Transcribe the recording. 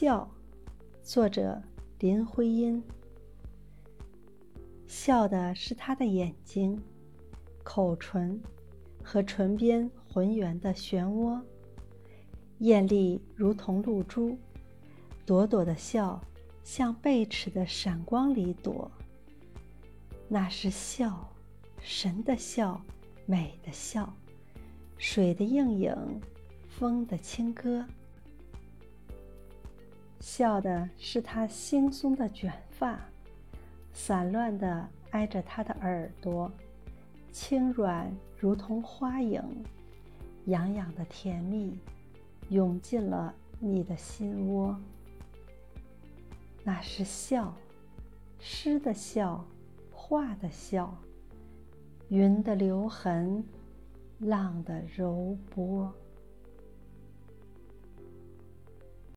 笑，作者林徽因。笑的是他的眼睛、口唇和唇边浑圆的漩涡，艳丽如同露珠，朵朵的笑像贝齿的闪光里躲。那是笑，神的笑，美的笑，水的映影，风的轻歌。笑的是他惺忪的卷发。散乱地挨着他的耳朵，轻软如同花影，痒痒的甜蜜，涌进了你的心窝。那是笑，诗的笑，画的笑，云的留痕，浪的柔波。